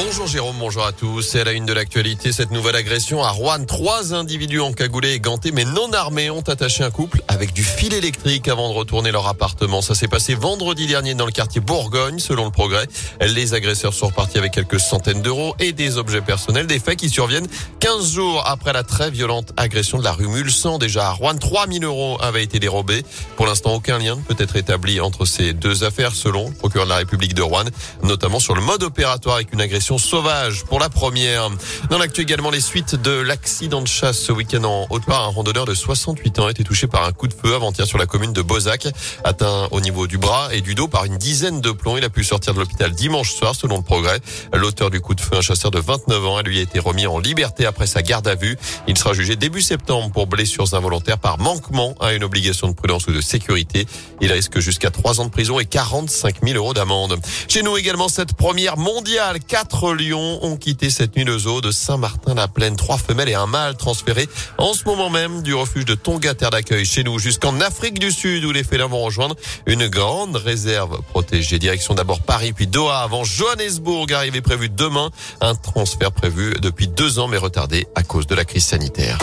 Bonjour Jérôme, bonjour à tous. C'est à la une de l'actualité, cette nouvelle agression à Rouen. Trois individus encagoulés et gantés mais non armés ont attaché un couple avec du fil électrique avant de retourner leur appartement. Ça s'est passé vendredi dernier dans le quartier Bourgogne, selon le progrès. Les agresseurs sont repartis avec quelques centaines d'euros et des objets personnels. Des faits qui surviennent 15 jours après la très violente agression de la rue Mulsan. Déjà à Rouen, 3000 euros avaient été dérobés. Pour l'instant, aucun lien ne peut être établi entre ces deux affaires, selon le procureur de la République de Rouen, notamment sur le mode opératoire avec une agression sauvage pour la première. Dans l'actu également, les suites de l'accident de chasse ce week-end en Haute-Loire. Un randonneur de 68 ans a été touché par un coup de feu avant-hier sur la commune de Bozac, atteint au niveau du bras et du dos par une dizaine de plombs. Il a pu sortir de l'hôpital dimanche soir, selon le progrès. L'auteur du coup de feu, un chasseur de 29 ans, a lui été remis en liberté après sa garde à vue. Il sera jugé début septembre pour blessures involontaires par manquement à une obligation de prudence ou de sécurité. Il risque jusqu'à 3 ans de prison et 45 000 euros d'amende. Chez nous également, cette première mondiale, 4 lions ont quitté cette nuit le zoo de Saint-Martin-la-Plaine. Trois femelles et un mâle transférés en ce moment même du refuge de Tonga, terre d'accueil chez nous, jusqu'en Afrique du Sud où les félins vont rejoindre une grande réserve protégée. Direction d'abord Paris puis Doha avant Johannesburg. Arrivée prévue demain. Un transfert prévu depuis deux ans mais retardé à cause de la crise sanitaire.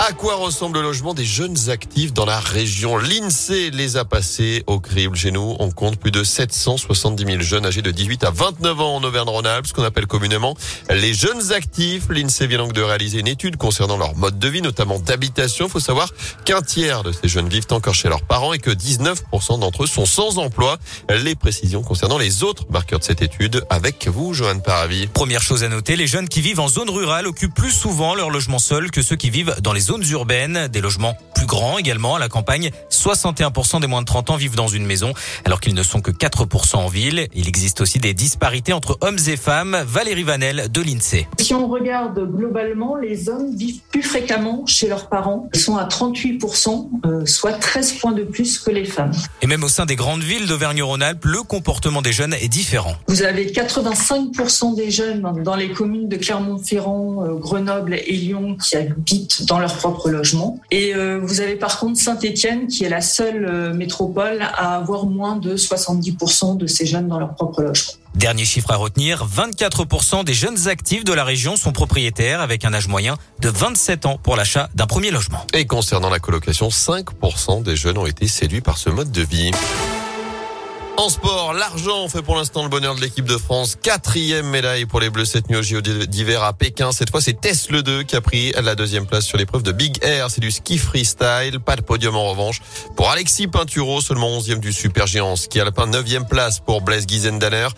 À quoi ressemble le logement des jeunes actifs dans la région? L'INSEE les a passés au crible. Chez nous, on compte plus de 770 000 jeunes âgés de 18 à 29 ans en Auvergne-Rhône-Alpes, ce qu'on appelle communément les jeunes actifs. L'INSEE vient donc de réaliser une étude concernant leur mode de vie, notamment d'habitation. Il faut savoir qu'un tiers de ces jeunes vivent encore chez leurs parents et que 19% d'entre eux sont sans emploi. Les précisions concernant les autres marqueurs de cette étude avec vous, Johan Paravi. Première chose à noter, les jeunes qui vivent en zone rurale occupent plus souvent leur logement seul que ceux qui vivent dans les zones urbaines, des logements plus grands également à la campagne. 61% des moins de 30 ans vivent dans une maison, alors qu'ils ne sont que 4% en ville. Il existe aussi des disparités entre hommes et femmes. Valérie Vanel de l'INSEE. Si on regarde globalement, les hommes vivent plus fréquemment chez leurs parents. Ils sont à 38%, euh, soit 13 points de plus que les femmes. Et même au sein des grandes villes d'Auvergne-Rhône-Alpes, le comportement des jeunes est différent. Vous avez 85% des jeunes dans les communes de Clermont-Ferrand, euh, Grenoble et Lyon qui habitent dans leur propre logement. Et euh, vous avez par contre Saint-Étienne qui est la seule euh, métropole à avoir moins de 70% de ces jeunes dans leur propre logement. Dernier chiffre à retenir, 24% des jeunes actifs de la région sont propriétaires avec un âge moyen de 27 ans pour l'achat d'un premier logement. Et concernant la colocation, 5% des jeunes ont été séduits par ce mode de vie. En sport, l'argent fait pour l'instant le bonheur de l'équipe de France. Quatrième médaille pour les Bleus cette nuit au JO d'hiver à Pékin. Cette fois, c'est Tess Le 2 qui a pris la deuxième place sur l'épreuve de Big Air. C'est du ski freestyle. Pas de podium en revanche pour Alexis Pinturo, seulement 11e du super géant ski alpin. 9e place pour Blaise Giesendaler.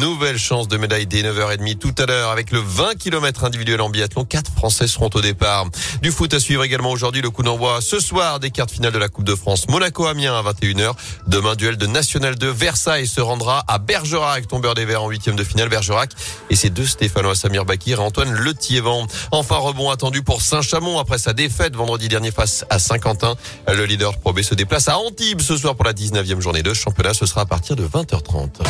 Nouvelle chance de médaille dès 9h30 tout à l'heure avec le 20 km individuel en biathlon. Quatre Français seront au départ. Du foot à suivre également aujourd'hui le coup d'envoi ce soir des quarts finales de la Coupe de France. Monaco-Amiens à 21h. Demain, duel de National 2 Versailles se rendra à Bergerac, tombeur des Verts en huitième de finale. Bergerac et ses deux Stéphanois, Samir Bakir et Antoine Letiévent. Enfin, rebond attendu pour Saint-Chamond après sa défaite vendredi dernier face à Saint-Quentin. Le leader Pro B se déplace à Antibes ce soir pour la 19e journée de championnat. Ce sera à partir de 20h30.